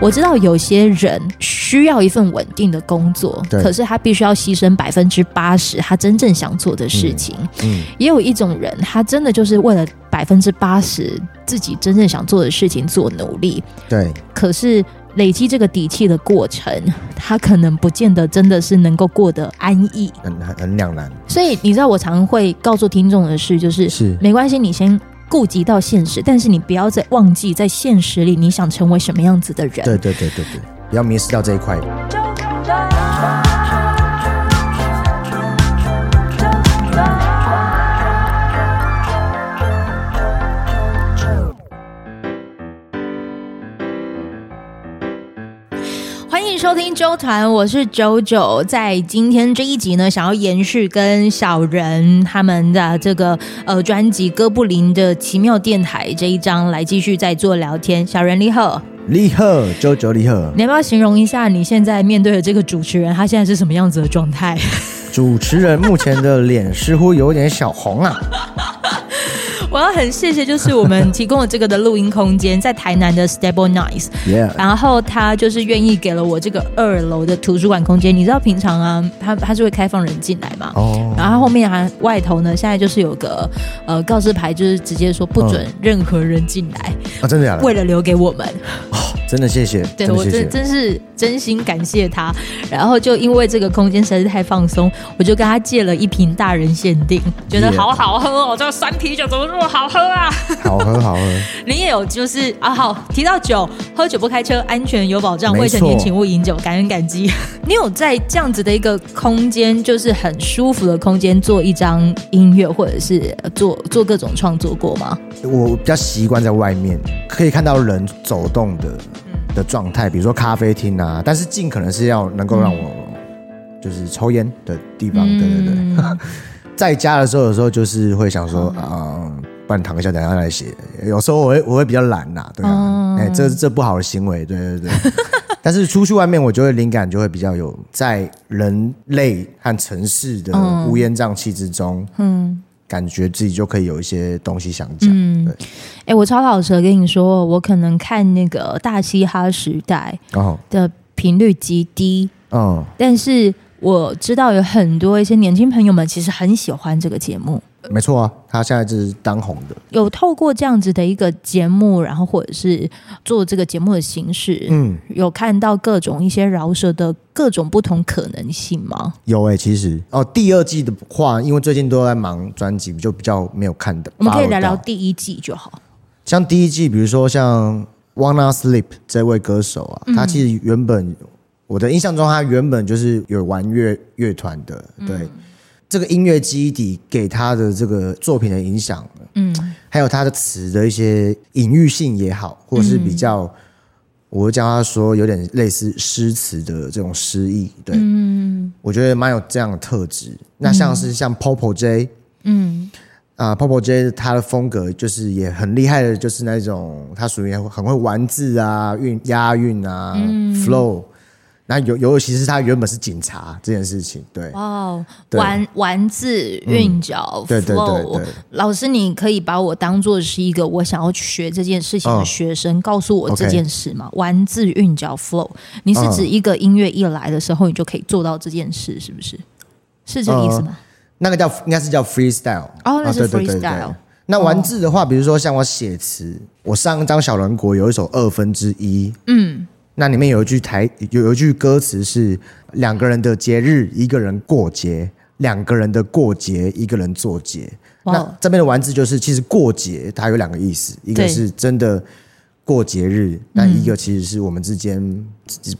我知道有些人需要一份稳定的工作，可是他必须要牺牲百分之八十他真正想做的事情。嗯，嗯，也有一种人，他真的就是为了百分之八十自己真正想做的事情做努力。对，可是累积这个底气的过程，他可能不见得真的是能够过得安逸，很很很两难。所以你知道，我常会告诉听众的事就是：是没关系，你先。顾及到现实，但是你不要再忘记，在现实里你想成为什么样子的人。对对对对对，不要迷失掉这一块。收听周团，我是九九。在今天这一集呢，想要延续跟小人他们的这个呃专辑《哥布林的奇妙电台》这一章来继续再做聊天。小人你好，你好，九九你好。你要不要形容一下你现在面对的这个主持人，他现在是什么样子的状态？主持人目前的脸似乎有点小红啊。我要很谢谢，就是我们提供了这个的录音空间，在台南的 Stable Nice，Yeah. 然后他就是愿意给了我这个二楼的图书馆空间。你知道平常啊，他他是会开放人进来嘛？Oh. 然后后面还外头呢，现在就是有个呃告示牌，就是直接说不准任何人进来啊，真的假的？为了留给我们。真的谢谢，对，我真真是真心感谢他。然后就因为这个空间实在是太放松，我就跟他借了一瓶大人限定，觉得好好喝哦。这个酸啤酒怎么这么好喝啊？好喝好喝。你也有就是啊，好提到酒，喝酒不开车，安全有保障，未成年请勿饮酒，感恩感激。你有在这样子的一个空间，就是很舒服的空间，做一张音乐，或者是做做各种创作过吗？我比较习惯在外面，可以看到人走动的。的状态，比如说咖啡厅啊，但是尽可能是要能够让我就是抽烟的地方，嗯、对对对。在家的时候，有时候就是会想说，啊、然躺一下，等下来写。有时候我会我会比较懒呐，对啊，哎、嗯欸，这这不好的行为，对对对。但是出去外面，我就会灵感就会比较有，在人类和城市的乌烟瘴气之中，嗯。感觉自己就可以有一些东西想讲。嗯，对。哎、欸，我超老实跟你说，我可能看那个大嘻哈时代的频率极低。嗯，但是我知道有很多一些年轻朋友们其实很喜欢这个节目。没错啊，他现在就是当红的。有透过这样子的一个节目，然后或者是做这个节目的形式，嗯，有看到各种一些饶舌的各种不同可能性吗？有哎、欸，其实哦，第二季的话，因为最近都在忙专辑，就比较没有看的。我们可以聊聊第一季就好。像第一季，比如说像 Wanna Sleep 这位歌手啊，嗯、他其实原本我的印象中，他原本就是有玩乐乐团的，对。嗯这个音乐基底给他的这个作品的影响，嗯，还有他的词的一些隐喻性也好，或者是比较，嗯、我会叫他说有点类似诗词的这种诗意，对，嗯，我觉得蛮有这样的特质。那像是像 Popo J，嗯，啊，Popo J 他的风格就是也很厉害的，就是那种他属于很会玩字啊，韵押韵啊、嗯、，flow。那尤尤其是他原本是警察这件事情，对哦，玩玩字韵脚，对对对对。老师，你可以把我当做是一个我想要学这件事情的学生，哦、告诉我这件事吗？玩字韵脚 flow，你是指一个音乐一来的时候，你就可以做到这件事，是不是？是这个意思吗？那个叫应该是叫 freestyle 哦，那是 freestyle。那玩字的话，比如说像我写词，我上一张小人国有一首二分之一，嗯。那里面有一句台，有有一句歌词是两个人的节日，一个人过节；两个人的过节，一个人做节。那这边的玩字就是，其实过节它有两个意思，一个是真的过节日，那一个其实是我们之间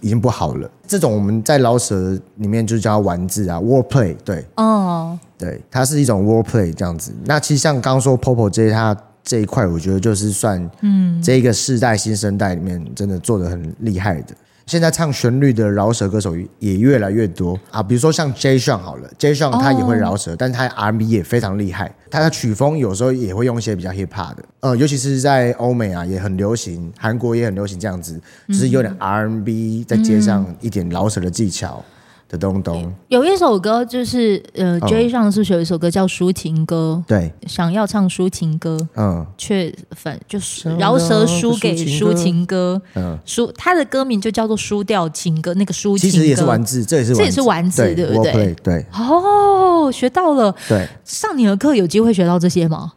已经不好了。嗯、这种我们在老舍里面就叫玩字啊，wordplay。对，哦，对，它是一种 wordplay 这样子。那其实像刚刚说 Popo J 他。这一块我觉得就是算，嗯，这一个世代新生代里面真的做的很厉害的。现在唱旋律的饶舌歌手也越来越多啊，比如说像 Jay Sean 好了，Jay Sean 他也会饶舌，但是他 R&B 也非常厉害。他的曲风有时候也会用一些比较 hip hop 的，呃，尤其是在欧美啊也很流行，韩国也很流行这样子，就是有点 R&B 再接上一点饶舌的技巧。的东东，有一首歌就是呃、哦、，J 上是有一首歌叫《抒情歌》？对，想要唱抒情歌，嗯，却反就是饶舌输给抒情歌，嗯，输他的歌名就叫做《输掉情歌》，那个抒情其实也是丸子，这也是这也是丸子，对，不对？对，对，哦，学到了。对，上你的课有机会学到这些吗？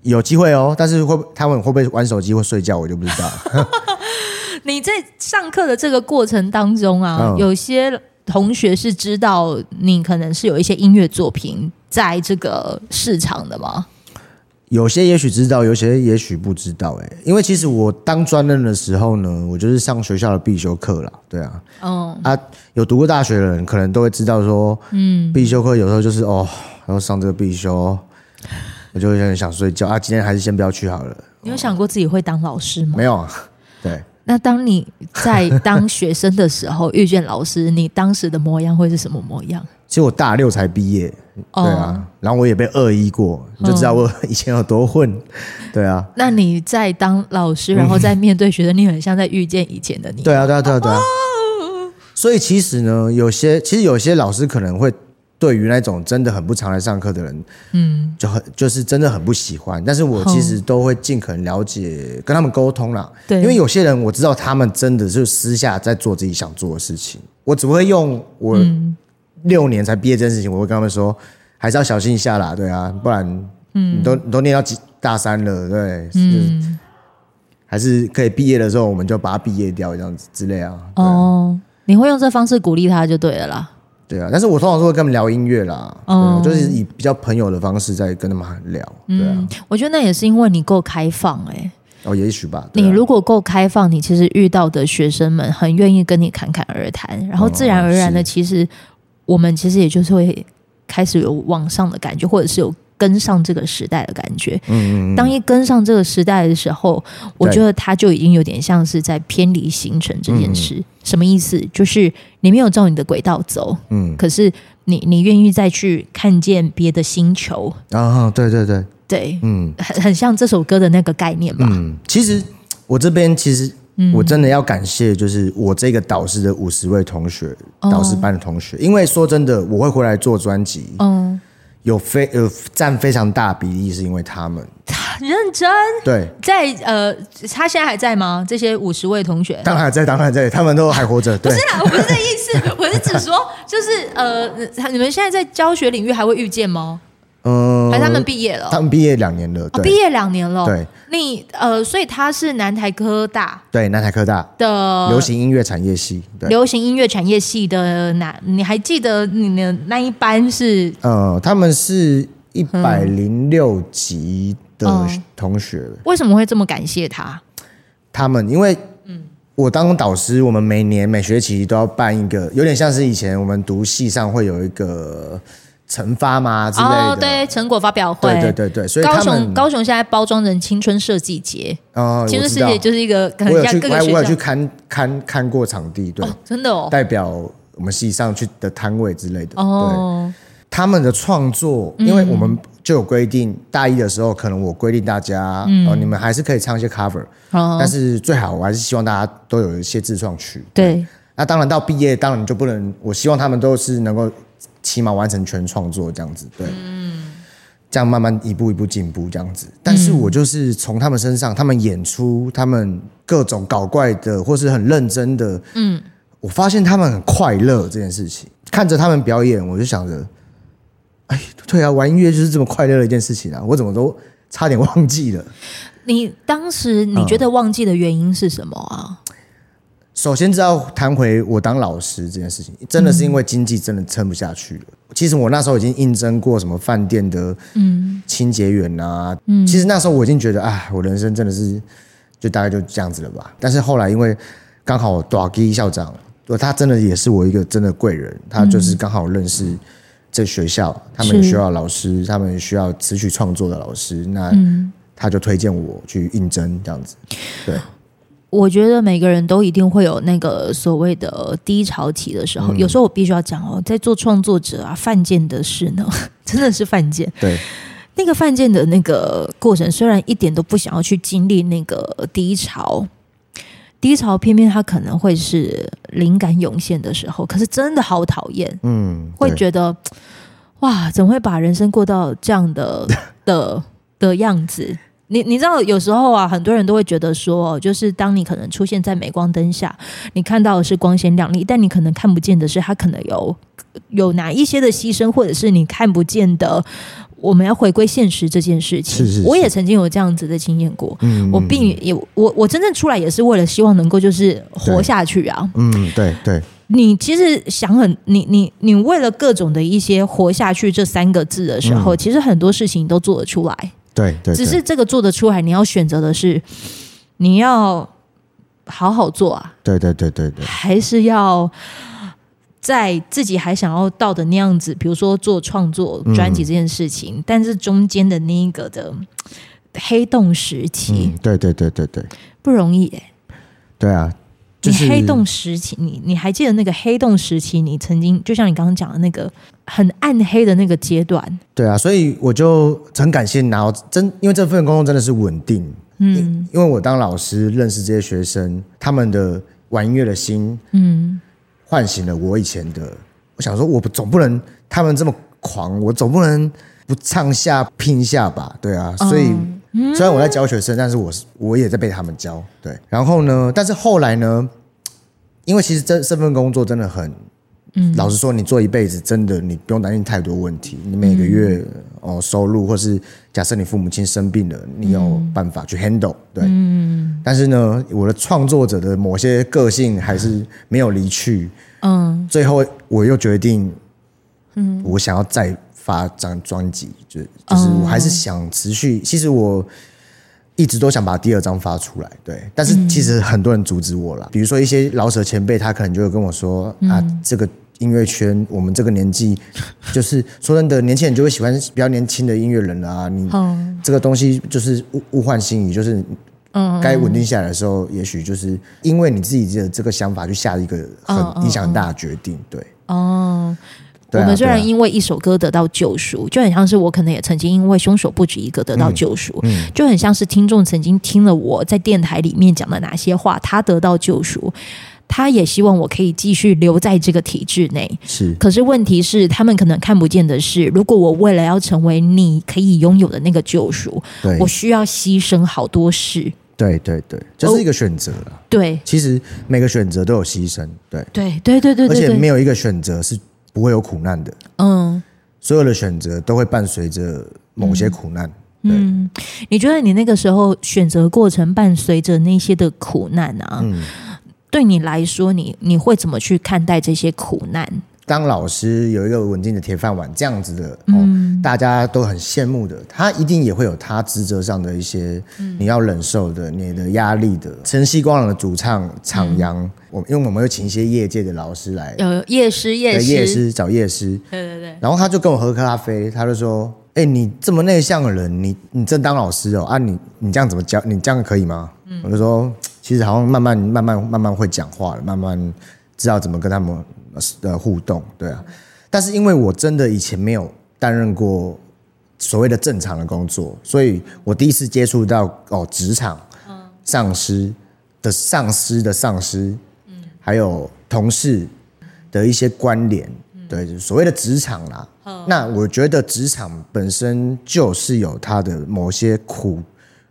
有机会哦，但是会他们会不会玩手机或睡觉，我就不知道。你在上课的这个过程当中啊，嗯、有些。同学是知道你可能是有一些音乐作品在这个市场的吗？有些也许知道，有些也许不知道。哎，因为其实我当专任的时候呢，我就是上学校的必修课啦。对啊，嗯啊，有读过大学的人可能都会知道说，嗯，必修课有时候就是哦，然后上这个必修，我就会有点想睡觉啊。今天还是先不要去好了。你有想过自己会当老师吗？没有啊，对。那当你在当学生的时候遇见老师，你当时的模样会是什么模样？其实我大六才毕业，对啊，哦、然后我也被恶意过，你就知道我以前有多混，对啊。那你在当老师，然后在面对学生，你很像在遇见以前的你。对啊，对啊，对啊，对啊。哦、所以其实呢，有些其实有些老师可能会。对于那种真的很不常来上课的人，嗯，就很就是真的很不喜欢。但是我其实都会尽可能了解，跟他们沟通啦。对，因为有些人我知道他们真的是私下在做自己想做的事情。我只会用我六年才毕业这件事情，我会跟他们说，还是要小心一下啦。对啊，不然，嗯，你都你都念到几大三了，对，嗯，还是可以毕业的时候，我们就把它毕业掉，这样子之类啊。哦，你会用这方式鼓励他就对了啦。对啊，但是我通常都会跟他们聊音乐啦，嗯，就是以比较朋友的方式在跟他们聊。对啊，我觉得那也是因为你够开放哎、欸。哦，也许吧。你如果够开放，你其实遇到的学生们很愿意跟你侃侃而谈，然后自然而然的，其实我们其实也就是会开始有往上的感觉，或者是有。跟上这个时代的感觉，嗯嗯，当一跟上这个时代的时候，我觉得他就已经有点像是在偏离行程这件事。嗯、什么意思？就是你没有照你的轨道走，嗯，可是你你愿意再去看见别的星球啊？对对对对，嗯，很很像这首歌的那个概念吧？嗯，其实我这边其实我真的要感谢，就是我这个导师的五十位同学，嗯、导师班的同学，因为说真的，我会回来做专辑，嗯。有非有占非常大比例，是因为他们 认真。对，在呃，他现在还在吗？这些五十位同学，当然在，当然在，他们都还活着。对，不是啦，我不是这意思，我是指说，就是呃，你们现在在教学领域还会遇见吗？嗯，还是他们毕业了？他们毕业两年了，对，毕业两年了。对，你呃，所以他是南台科大，对，南台科大的流行音乐产业系，流行音乐产业系的哪？你还记得你的那一班是？呃，他们是一百零六级的同学。为什么会这么感谢他？他们因为，嗯，我当导师，我们每年每学期都要办一个，有点像是以前我们读系上会有一个。成发嘛之类的，哦，对，成果发表会，对对对对，所以高雄高雄现在包装成青春设计节，哦，青春设计节就是一个，我有去，我有去看看看过场地，对，真的哦，代表我们系上去的摊位之类的，哦，对，他们的创作，因为我们就有规定，大一的时候可能我规定大家，哦，你们还是可以唱一些 cover，但是最好我还是希望大家都有一些自创曲，对，那当然到毕业，当然就不能，我希望他们都是能够。起码完成全创作这样子，对，嗯，这样慢慢一步一步进步这样子。但是我就是从他们身上，他们演出，他们各种搞怪的，或是很认真的，嗯，我发现他们很快乐这件事情。看着他们表演，我就想着，哎，对啊，玩音乐就是这么快乐的一件事情啊！我怎么都差点忘记了。你当时你觉得忘记的原因是什么啊？首先，知道谈回我当老师这件事情，真的是因为经济真的撑不下去了。其实我那时候已经应征过什么饭店的清洁员啊，嗯、其实那时候我已经觉得，啊，我人生真的是就大概就这样子了吧。但是后来因为刚好大基校长，他真的也是我一个真的贵人，他就是刚好认识这学校，他们需要老师，他们需要词曲创作的老师，那他就推荐我去应征这样子，对。我觉得每个人都一定会有那个所谓的低潮期的时候。嗯、有时候我必须要讲哦，在做创作者啊，犯贱的事呢，真的是犯贱。对，那个犯贱的那个过程，虽然一点都不想要去经历那个低潮，低潮偏偏它可能会是灵感涌现的时候，可是真的好讨厌，嗯，会觉得哇，怎么会把人生过到这样的 的的样子？你你知道，有时候啊，很多人都会觉得说，就是当你可能出现在镁光灯下，你看到的是光鲜亮丽，但你可能看不见的是，他可能有有哪一些的牺牲，或者是你看不见的。我们要回归现实这件事情，是是是，我也曾经有这样子的经验过。嗯，我并也我我真正出来也是为了希望能够就是活下去啊。嗯，对对。你其实想很，你你你为了各种的一些活下去这三个字的时候，嗯、其实很多事情都做得出来。对，对对，只是这个做得出来，你要选择的是，你要好好做啊。对对对对对，还是要在自己还想要到的那样子，比如说做创作专辑这件事情，嗯、但是中间的那一个的黑洞时期，嗯、对对对对对，不容易哎。对啊。就是、你黑洞时期，你你还记得那个黑洞时期？你曾经就像你刚刚讲的那个很暗黑的那个阶段。对啊，所以我就很感谢拿到真，因为这份工作真的是稳定。嗯，因为我当老师认识这些学生，他们的玩音乐的心，嗯，唤醒了我以前的。我想说，我总不能他们这么狂，我总不能不唱下拼下吧？对啊，所以。嗯虽然我在教学生，但是我是我也在被他们教。对，然后呢？但是后来呢？因为其实这这份工作真的很，嗯，老实说，你做一辈子，真的你不用担心太多问题。你每个月哦收入，或是假设你父母亲生病了，你有办法去 handle。对，嗯。但是呢，我的创作者的某些个性还是没有离去。嗯。最后，我又决定，嗯，我想要再。发张专辑，就就是我还是想持续。其实我一直都想把第二张发出来，对。但是其实很多人阻止我了，比如说一些老舍前辈，他可能就会跟我说：“啊，这个音乐圈，我们这个年纪，就是说真的，年轻人就会喜欢比较年轻的音乐人啊。你这个东西就是物物换星移，就是该稳定下来的时候，也许就是因为你自己的这个想法，去下一个很影响很大的决定，对。”哦。我们虽然因为一首歌得到救赎，就很像是我可能也曾经因为凶手不止一个得到救赎，嗯嗯、就很像是听众曾经听了我在电台里面讲的哪些话，他得到救赎，他也希望我可以继续留在这个体制内。是，可是问题是，他们可能看不见的是，如果我为了要成为你可以拥有的那个救赎，对我需要牺牲好多事。对对对，这、就是一个选择了。对，其实每个选择都有牺牲。对对对对对，而且没有一个选择是。不会有苦难的，嗯，所有的选择都会伴随着某些苦难。嗯，嗯，你觉得你那个时候选择过程伴随着那些的苦难啊？嗯，对你来说，你你会怎么去看待这些苦难？当老师有一个稳定的铁饭碗，这样子的，哦，嗯，大家都很羡慕的，他一定也会有他职责上的一些你要忍受的，你的压力的。晨曦光廊的主唱场阳，我，嗯，因为我们会请一些业界的老师来，有夜师，夜师，夜师找夜师，对对对。然后他就跟我喝咖啡，他就说：“哎，你这么内向的人，你你正当老师哦啊，你你这样怎么教？你这样可以吗？”嗯，我就说：“其实好像慢慢慢慢慢慢会讲话了，慢慢知道怎么跟他们。”的互动，对啊，但是因为我真的以前没有担任过所谓的正常的工作，所以我第一次接触到哦职场，上司的上司的上司，嗯，还有同事的一些关联，对，所谓的职场啦。那我觉得职场本身就是有它的某些苦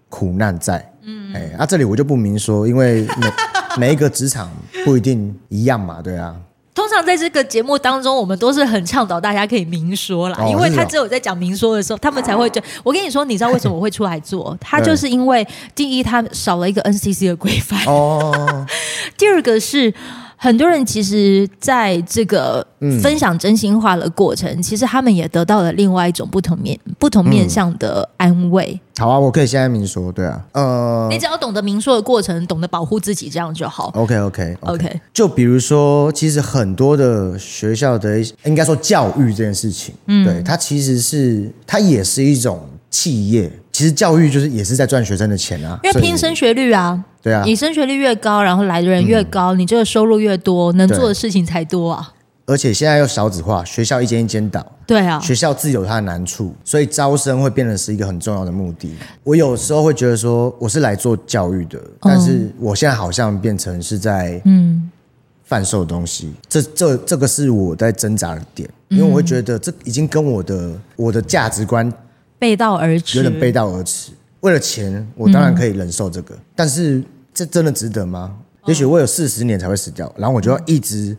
苦难在，嗯，哎，那这里我就不明说，因为每 每一个职场不一定一样嘛，对啊。通常在这个节目当中，我们都是很倡导大家可以明说啦，哦、因为他只有在讲明说的时候，他们才会觉得。我跟你说，你知道为什么我会出来做？他就是因为第一，他少了一个 NCC 的规范；哦、第二个是。很多人其实在这个分享真心话的过程，嗯、其实他们也得到了另外一种不同面、不同面向的安慰。嗯、好啊，我可以现在明说，对啊，呃，你只要懂得明说的过程，懂得保护自己，这样就好。OK，OK，OK。Okay. 就比如说，其实很多的学校的，应该说教育这件事情，嗯，对，它其实是，它也是一种企业。其实教育就是也是在赚学生的钱啊，因为拼升学率啊。对啊，你升学率越高，然后来的人越高，嗯、你这个收入越多，能做的事情才多啊。而且现在又少子化，学校一间一间倒，对啊，学校自有它的难处，所以招生会变成是一个很重要的目的。我有时候会觉得说，我是来做教育的，嗯、但是我现在好像变成是在嗯。贩售东西，嗯、这这这个是我在挣扎的点，因为我会觉得这已经跟我的我的价值观背道而驰，有点背道而驰。为了钱，我当然可以忍受这个，嗯、但是这真的值得吗？也许我有四十年才会死掉，然后我就要一直。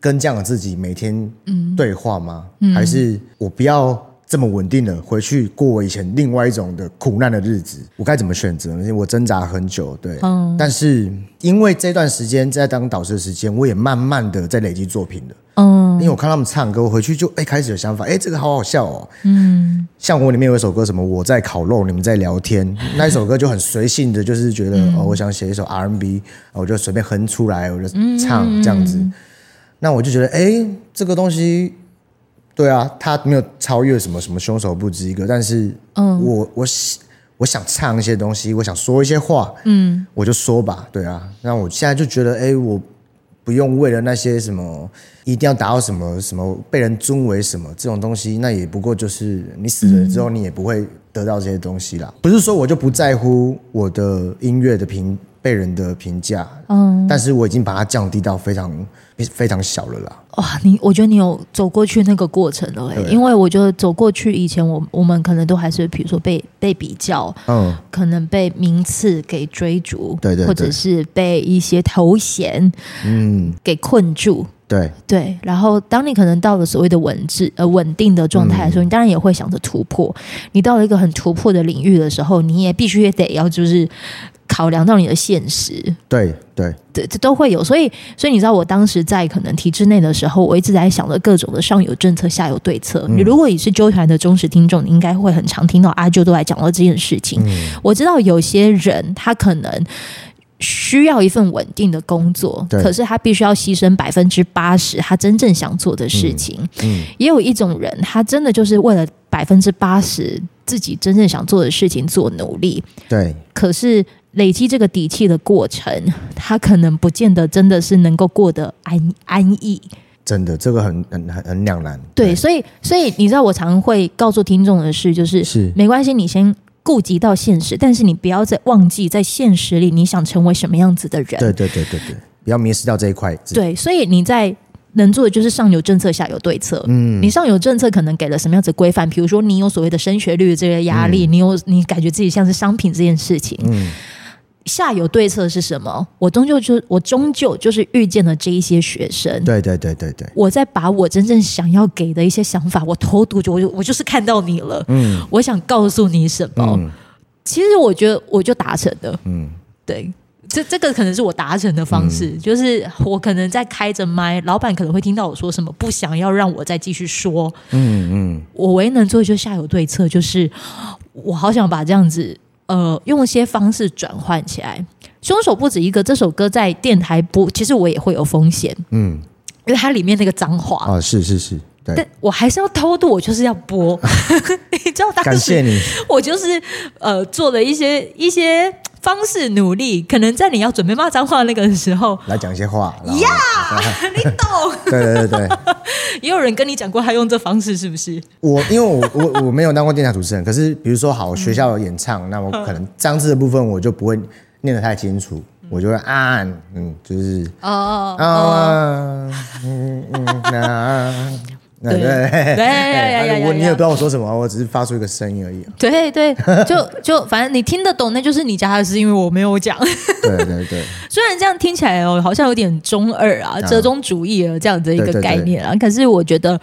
跟这样的自己每天对话吗？还是我不要这么稳定的回去过我以前另外一种的苦难的日子？我该怎么选择呢？我挣扎很久，对。嗯、但是因为这段时间在当导师的时间，我也慢慢的在累积作品了。嗯。因为我看他们唱歌，我回去就哎开始有想法，哎这个好好笑哦。嗯。像我里面有一首歌，什么我在烤肉，你们在聊天，那一首歌就很随性的，就是觉得、嗯、哦，我想写一首 R&B，我就随便哼出来，我就唱这样子。嗯那我就觉得，哎，这个东西，对啊，他没有超越什么什么凶手不止一个，但是，嗯，我我我想唱一些东西，我想说一些话，嗯，我就说吧，对啊。那我现在就觉得，哎，我不用为了那些什么一定要达到什么什么被人尊为什么这种东西，那也不过就是你死了之后，你也不会得到这些东西啦。嗯，不是说我就不在乎我的音乐的评被人的评价，嗯，但是我已经把它降低到非常。非常小了啦！哇，你我觉得你有走过去那个过程了，对因为我觉得走过去以前我，我我们可能都还是比如说被被比较，嗯，可能被名次给追逐，对，对对，或者是被一些头衔，嗯，给困住，对对。然后，当你可能到了所谓的稳质呃稳定的状态的时候，嗯、你当然也会想着突破。你到了一个很突破的领域的时候，你也必须也得要就是。考量到你的现实，对对对，这都会有，所以所以你知道，我当时在可能体制内的时候，我一直在想着各种的上有政策，下有对策。你、嗯、如果你是纠团的忠实听众，你应该会很常听到阿啾都来讲到这件事情。嗯、我知道有些人他可能需要一份稳定的工作，可是他必须要牺牲百分之八十他真正想做的事情。嗯，嗯也有一种人，他真的就是为了百分之八十自己真正想做的事情做努力。对，可是。累积这个底气的过程，他可能不见得真的是能够过得安安逸。真的，这个很很很很两难。对，对所以所以你知道，我常会告诉听众的是，就是是没关系，你先顾及到现实，但是你不要再忘记在现实里你想成为什么样子的人。对对对对对，不要迷失掉这一块。对，所以你在。能做的就是上有政策，下有对策。嗯，你上有政策，可能给了什么样子规范？比如说，你有所谓的升学率这个压力，嗯、你有你感觉自己像是商品这件事情。嗯。下有对策是什么？我终究就我终究就是遇见了这一些学生。对对对对对。我在把我真正想要给的一些想法，我投毒就我就我就是看到你了。嗯。我想告诉你什么？嗯、其实我觉得我就达成了。嗯。对，这这个可能是我达成的方式，嗯、就是我可能在开着麦，老板可能会听到我说什么，不想要让我再继续说。嗯嗯。我唯一能做的就是下有对策，就是我好想把这样子。呃，用一些方式转换起来。凶手不止一个，这首歌在电台播，其实我也会有风险。嗯，因为它里面那个脏话啊，是是是，对，但我还是要偷渡，我就是要播。你知道，感谢你，我就是呃做了一些一些。方式努力，可能在你要准备骂脏话那个时候来讲一些话呀，yeah, 你懂？对对对对，也有人跟你讲过他用这方式是不是？我因为我我我没有当过电台主持人，可是比如说好学校有演唱，嗯、那我可能脏字的部分我就不会念得太清楚，嗯、我就会啊嗯，就是哦哦哦，嗯嗯那。对 对对，我你也不知道我说什么，我只是发出一个声音而已。对对，就就反正你听得懂，那就是你家的事，因为我没有讲。对对对，虽然这样听起来哦，好像有点中二啊，折中主义啊这样的一个概念啊，可是我觉得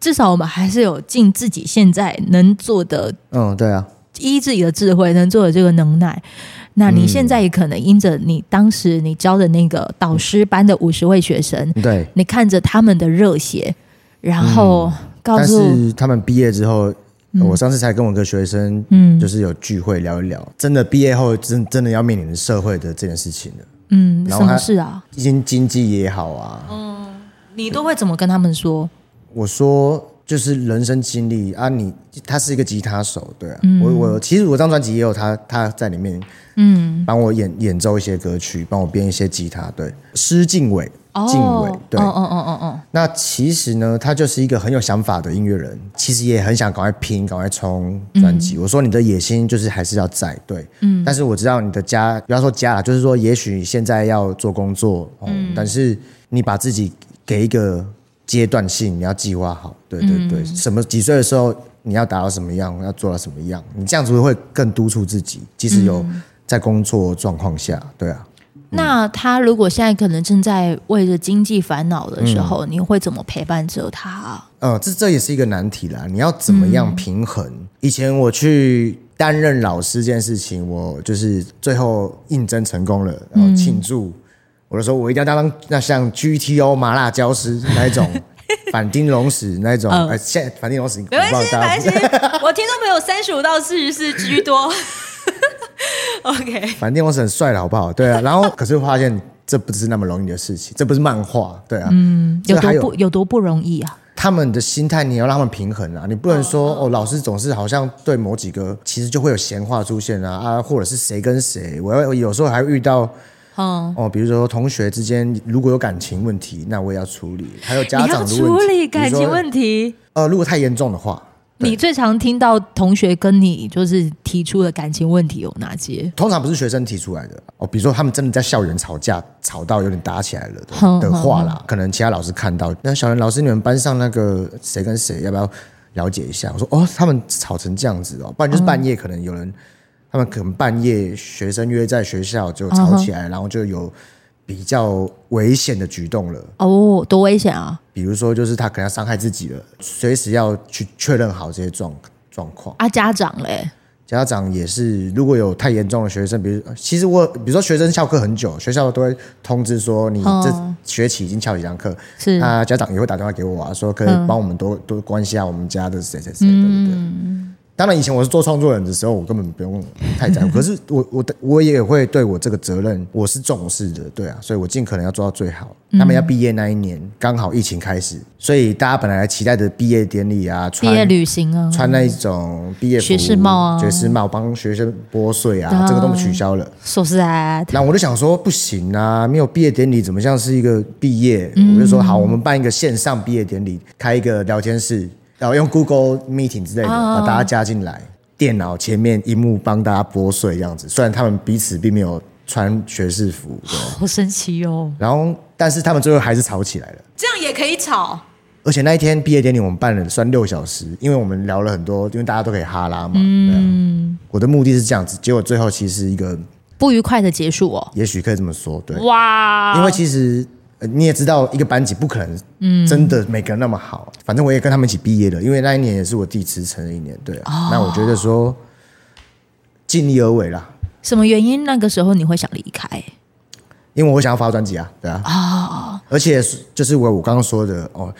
至少我们还是有尽自己现在能做的。嗯，对啊，依自己的智慧能做的这个能耐。那你现在也可能因着你当时你教的那个导师班的五十位学生，对，你看着他们的热血。然后告诉，但是他们毕业之后，嗯、我上次才跟我个学生，嗯，就是有聚会聊一聊，嗯、真的毕业后真真的要面临社会的这件事情了，嗯，什么事啊？经经济也好啊，嗯，你都会怎么跟他们说？我说就是人生经历啊你，你他是一个吉他手，对啊，嗯、我我其实我这张专辑也有他他在里面，嗯，帮我演演奏一些歌曲，帮我编一些吉他，对，施敬伟。敬伟，对，哦哦哦哦哦。那其实呢，他就是一个很有想法的音乐人，其实也很想赶快拼，赶快冲专辑。嗯、我说你的野心就是还是要在，对，嗯。但是我知道你的家，不要说家了，就是说，也许你现在要做工作，嗯，但是你把自己给一个阶段性，你要计划好，对对对，嗯、什么几岁的时候你要达到什么样，要做到什么样，你这样子会更督促自己，即使有在工作状况下，对啊。那他如果现在可能正在为着经济烦恼的时候，嗯、你会怎么陪伴着他、啊？呃，这这也是一个难题啦。你要怎么样平衡？嗯、以前我去担任老师这件事情，我就是最后应征成功了，然后庆祝。嗯、我就说我一定要当那像 GTO 麻辣教师那一种 反町隆史那一种。呃，现在反町隆史，没关系，没关系。我听众朋友三十五到四十四居多。OK，反正我是很帅的，好不好？对啊，然后可是发现这不是那么容易的事情，这不是漫画，对啊，嗯，有多不有多不容易啊？他们的心态你要让他们平衡啊，你不能说哦，哦，老师总是好像对某几个其实就会有闲话出现啊啊，或者是谁跟谁，我要有时候还会遇到，哦哦，比如说同学之间如果有感情问题，那我也要处理，还有家长的问题，处理感情问题，呃，如果太严重的话。你最常听到同学跟你就是提出的感情问题有哪些？通常不是学生提出来的哦，比如说他们真的在校园吵架，吵到有点打起来了的，的话啦，可能其他老师看到，那小袁老师，你们班上那个谁跟谁，要不要了解一下？我说哦，他们吵成这样子哦，不然就是半夜可能有人，他们可能半夜学生约在学校就吵起来，然后就有。比较危险的举动了哦，多危险啊！比如说，就是他可能要伤害自己了，随时要去确认好这些状状况啊。家长嘞，家长也是，如果有太严重的学生，比如其实我，比如说学生翘课很久，学校都会通知说你这学期已经翘几堂课，是啊，家长也会打电话给我啊，说可以帮我们多多关心下我们家的谁谁谁，对不对？当然，以前我是做创作人的时候，我根本不用太在乎。可是我我我也会对我这个责任，我是重视的，对啊，所以我尽可能要做到最好。他们要毕业那一年，刚好疫情开始，所以大家本来期待的毕业典礼啊，毕业旅行啊，穿那一种毕业服、学士帽啊，学士帽帮学生拨穗啊，这个都取消了。说实在，那我就想说，不行啊，没有毕业典礼，怎么像是一个毕业？我就说好，我们办一个线上毕业典礼，开一个聊天室。然后用 Google Meeting 之类的把大家加进来，电脑前面萤幕帮大家拨碎这样子。虽然他们彼此并没有穿学士服，好神奇哦。然后，但是他们最后还是吵起来了。这样也可以吵？而且那一天毕业典礼我们办了算六小时，因为我们聊了很多，因为大家都可以哈拉嘛。嗯，我的目的是这样子，结果最后其实是一个不愉快的结束哦。也许可以这么说，对。哇，因为其实。你也知道，一个班级不可能真的每个人那么好。嗯、反正我也跟他们一起毕业了，因为那一年也是我第一次成的一年，对啊。哦、那我觉得说尽力而为啦。什么原因？那个时候你会想离开？因为我想要发专辑啊，对啊。哦、而且就是我我刚刚说的哦，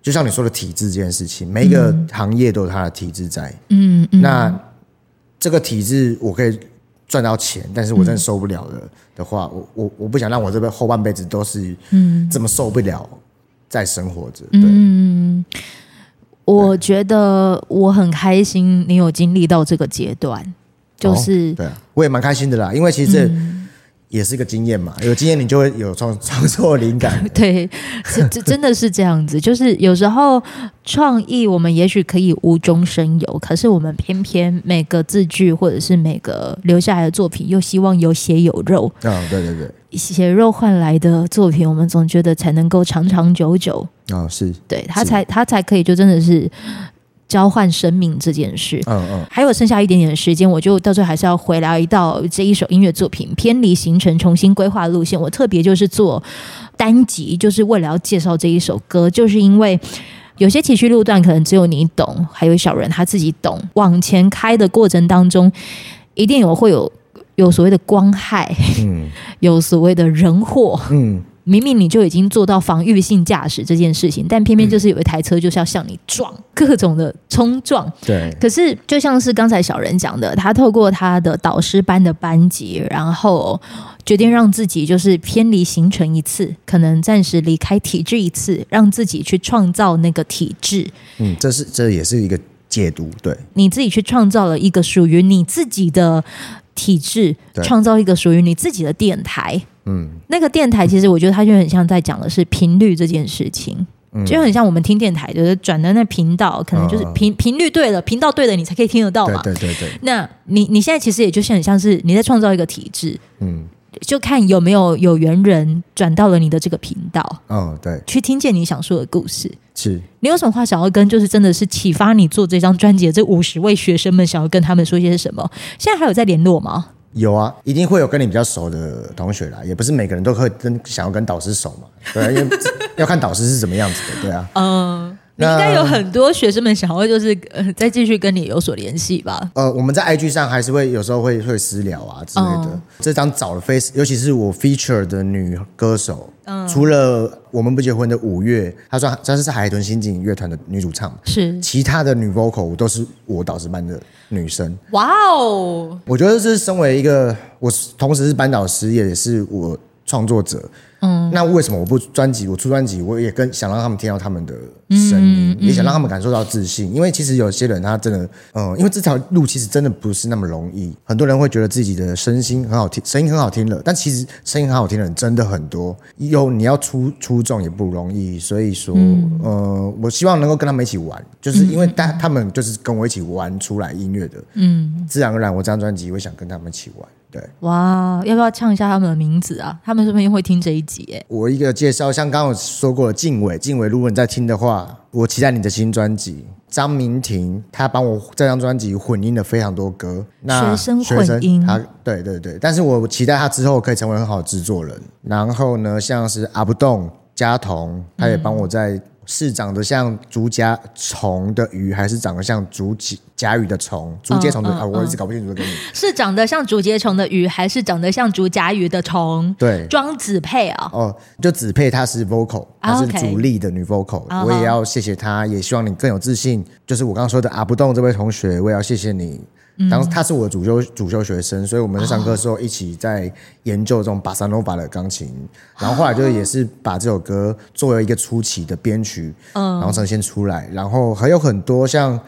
就像你说的体制这件事情，每一个行业都有它的体制在。嗯嗯。那这个体制我可以。赚到钱，但是我真的受不了了的话，嗯、我我我不想让我这辈后半辈子都是这么受不了在生活着。对，嗯，我觉得我很开心你有经历到这个阶段，就是、哦、对，我也蛮开心的啦，因为其实这。嗯也是一个经验嘛，有经验你就会有创创作灵感。对，是这真的是这样子，就是有时候创意我们也许可以无中生有，可是我们偏偏每个字句或者是每个留下来的作品，又希望有血有肉。啊、哦，对对对，血肉换来的作品，我们总觉得才能够长长久久。啊、哦，是，对他才他才可以，就真的是。交换生命这件事，嗯嗯，还有剩下一点点的时间，我就到最后还是要回来到这一首音乐作品，偏离行程，重新规划路线。我特别就是做单集，就是为了要介绍这一首歌，就是因为有些崎岖路段可能只有你懂，还有小人他自己懂。往前开的过程当中，一定有会有有所谓的光害，嗯，有所谓的人祸，嗯。明明你就已经做到防御性驾驶这件事情，但偏偏就是有一台车就是要向你撞，各种的冲撞。对。可是就像是刚才小人讲的，他透过他的导师班的班级，然后决定让自己就是偏离行程一次，可能暂时离开体制一次，让自己去创造那个体制。嗯，这是这也是一个解读。对，你自己去创造了一个属于你自己的体制，创造一个属于你自己的电台。嗯，那个电台其实我觉得它就很像在讲的是频率这件事情。就很像我们听电台，就是转的那频道，可能就是频频率对了，频道对了，你才可以听得到嘛。对对对，对。那你你现在其实也就是很像是你在创造一个体制，嗯，就看有没有有缘人转到了你的这个频道，嗯，对，去听见你想说的故事。是。你有什么话想要跟，就是真的是启发你做这张专辑的这五十位学生们，想要跟他们说些什么？现在还有在联络吗？有啊，一定会有跟你比较熟的同学啦，也不是每个人都可以跟想要跟导师熟嘛，对啊，因为 要看导师是怎么样子的，对啊，嗯。应该有很多学生们想要就是呃再继续跟你有所联系吧？呃，我们在 IG 上还是会有时候会会私聊啊之类的。嗯、这张找了 face，尤其是我 feature 的女歌手，嗯，除了我们不结婚的五月，她算她是海豚刑警乐团的女主唱，是其他的女 vocal 都是我导师班的女生。哇哦！我觉得这是身为一个我同时是班导师，也是我创作者。嗯，那为什么我不专辑？我出专辑，我也跟想让他们听到他们的声音，也想让他们感受到自信。因为其实有些人他真的，嗯，因为这条路其实真的不是那么容易。很多人会觉得自己的声音很好听，声音很好听了，但其实声音很好听的人真的很多。有你要出出众也不容易，所以说，嗯、呃，我希望能够跟他们一起玩，就是因为他他们就是跟我一起玩出来音乐的，嗯，自然而然我这张专辑我想跟他们一起玩。对，哇，要不要唱一下他们的名字啊？他们是不是会听这一集？我一个介绍，像刚刚我说过的，静伟，静伟，如果你在听的话，我期待你的新专辑。张明婷，他帮我这张专辑混音了非常多歌，那学生混音，他对对对，但是我期待他之后可以成为很好的制作人。然后呢，像是阿不动、佳彤，他也帮我在。是长得像竹荚虫的鱼，还是长得像竹荚荚鱼的虫？竹节虫的啊，我一直搞不清楚这个。是长得像竹节虫的鱼，还是长得像竹荚鱼的虫？对，庄子佩啊。哦，就子佩，她是 vocal，她是主力的女 vocal，我也要谢谢她，也希望你更有自信。就是我刚刚说的啊，不动这位同学，我也要谢谢你。当时他是我的主修主修学生，所以我们在上课的时候一起在研究这种巴萨诺瓦的钢琴，然后后来就也是把这首歌作为一个初期的编曲，然后呈现出来，然后还有很多像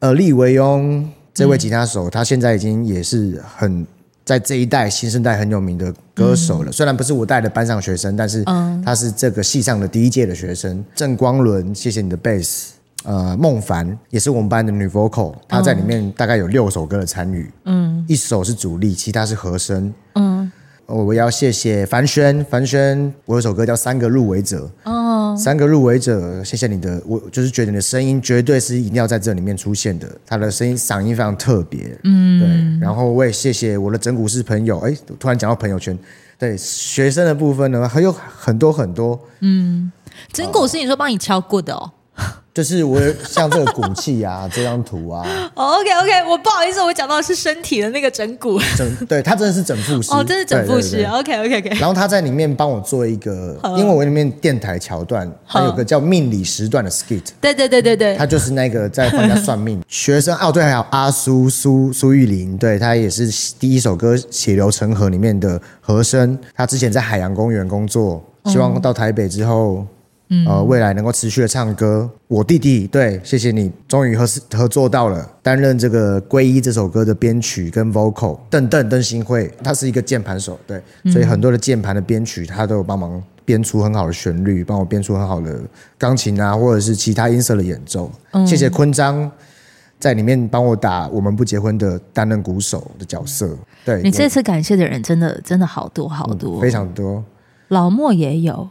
呃利维翁这位吉他手，他现在已经也是很在这一代新生代很有名的歌手了，虽然不是我带的班上学生，但是他是这个系上的第一届的学生。郑光伦，谢谢你的贝斯。呃，孟凡也是我们班的女 vocal，她在里面大概有六首歌的参与，嗯，一首是主力，其他是和声，嗯，我要谢谢凡轩，凡轩，我有首歌叫《三个入围者》，哦，三个入围者，谢谢你的，我就是觉得你的声音绝对是一定要在这里面出现的，他的声音嗓音非常特别，嗯，对，然后我也谢谢我的整蛊师朋友，哎，突然讲到朋友圈，对，学生的部分呢还有很多很多，嗯，整蛊是你说帮你敲过的哦。就是我像这个骨气啊，这张图啊。Oh, OK OK，我不好意思，我讲到的是身体的那个整骨。整对他真的是整复师哦，真是整复师。OK OK OK。然后他在里面帮我做一个，因为我里面电台桥段，他有个叫命理时段的 skit。对对对对对，他就是那个在帮人家算命 学生哦，对，还有阿苏苏苏玉玲，对他也是第一首歌《血流成河》里面的和声。他之前在海洋公园工作，希望到台北之后。呃，未来能够持续的唱歌，我弟弟对，谢谢你，终于合合作到了，担任这个《皈依》这首歌的编曲跟 vocal，邓邓邓新会，他是一个键盘手，对，所以很多的键盘的编曲，他都有帮忙编出很好的旋律，帮我编出很好的钢琴啊，或者是其他音色的演奏。嗯、谢谢坤章在里面帮我打《我们不结婚》的担任鼓手的角色。对，你这次感谢的人真的真的好多好多，嗯，非常多，老莫也有。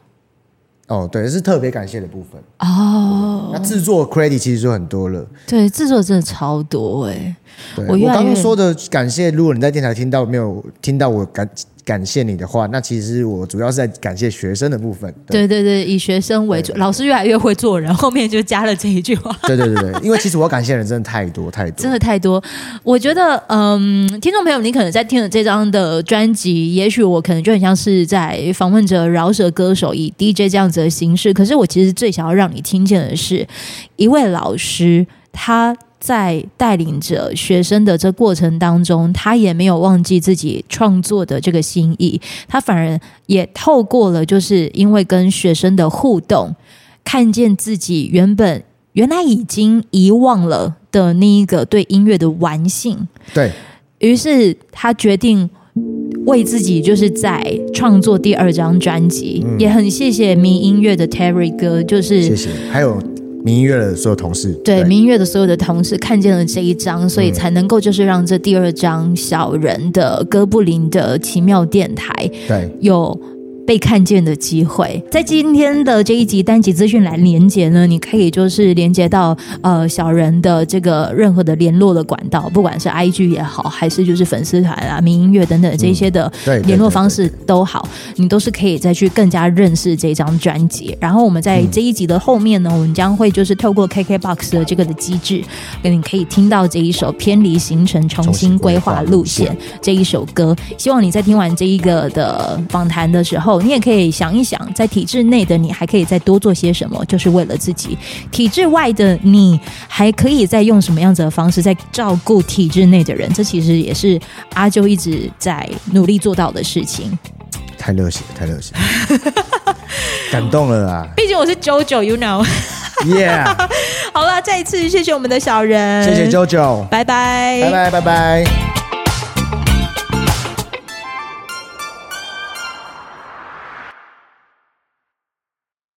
哦，对，是特别感谢的部分哦。那制作 credit 其实就很多了，对，制作真的超多哎。对我刚刚说的感谢，如果你在电台听到没有听到我感。感谢你的话，那其实我主要是在感谢学生的部分。对对对，以学生为主，老师越来越会做人，后面就加了这一句话。对对对对，因为其实我感谢的人真的太多太多，真的太多。我觉得，嗯，听众朋友，你可能在听了这张的专辑，也许我可能就很像是在访问着饶舌歌手，以 DJ 这样子的形式。可是我其实最想要让你听见的是，一位老师他。在带领着学生的这过程当中，他也没有忘记自己创作的这个心意，他反而也透过了，就是因为跟学生的互动，看见自己原本原来已经遗忘了的那一个对音乐的玩性。对，于是他决定为自己就是在创作第二张专辑，嗯、也很谢谢迷音乐的 Terry 哥，就是谢谢，还有迷音乐的所有同事，对，对。迷音乐的所有的同事看见了这一张，所以才能够就是让这第二张小人的哥布林的奇妙电台，对，有。被看见的机会，在今天的这一集单集资讯栏连接呢，你可以就是连接到呃小人的这个任何的联络的管道，不管是 IG 也好，还是就是粉丝团啊、民音乐等等这些的联络方式都好，你都是可以再去更加认识这张专辑。然后我们在这一集的后面呢，我们将会就是透过 KKBOX 的这个的机制，给你可以听到这一首偏离行程、重新规划路线这一首歌。希望你在听完这一个的访谈的时候。你也可以想一想，在体制内的你还可以再多做些什么，就是为了自己；体制外的你还可以再用什么样子的方式在照顾体制内的人。这其实也是阿啾一直在努力做到的事情。太热血，太热血，感动了啊！毕竟我是 JoJo，you know。Yeah。好了，再一次谢谢我们的小人，谢谢 JoJo，拜拜，拜拜，拜拜。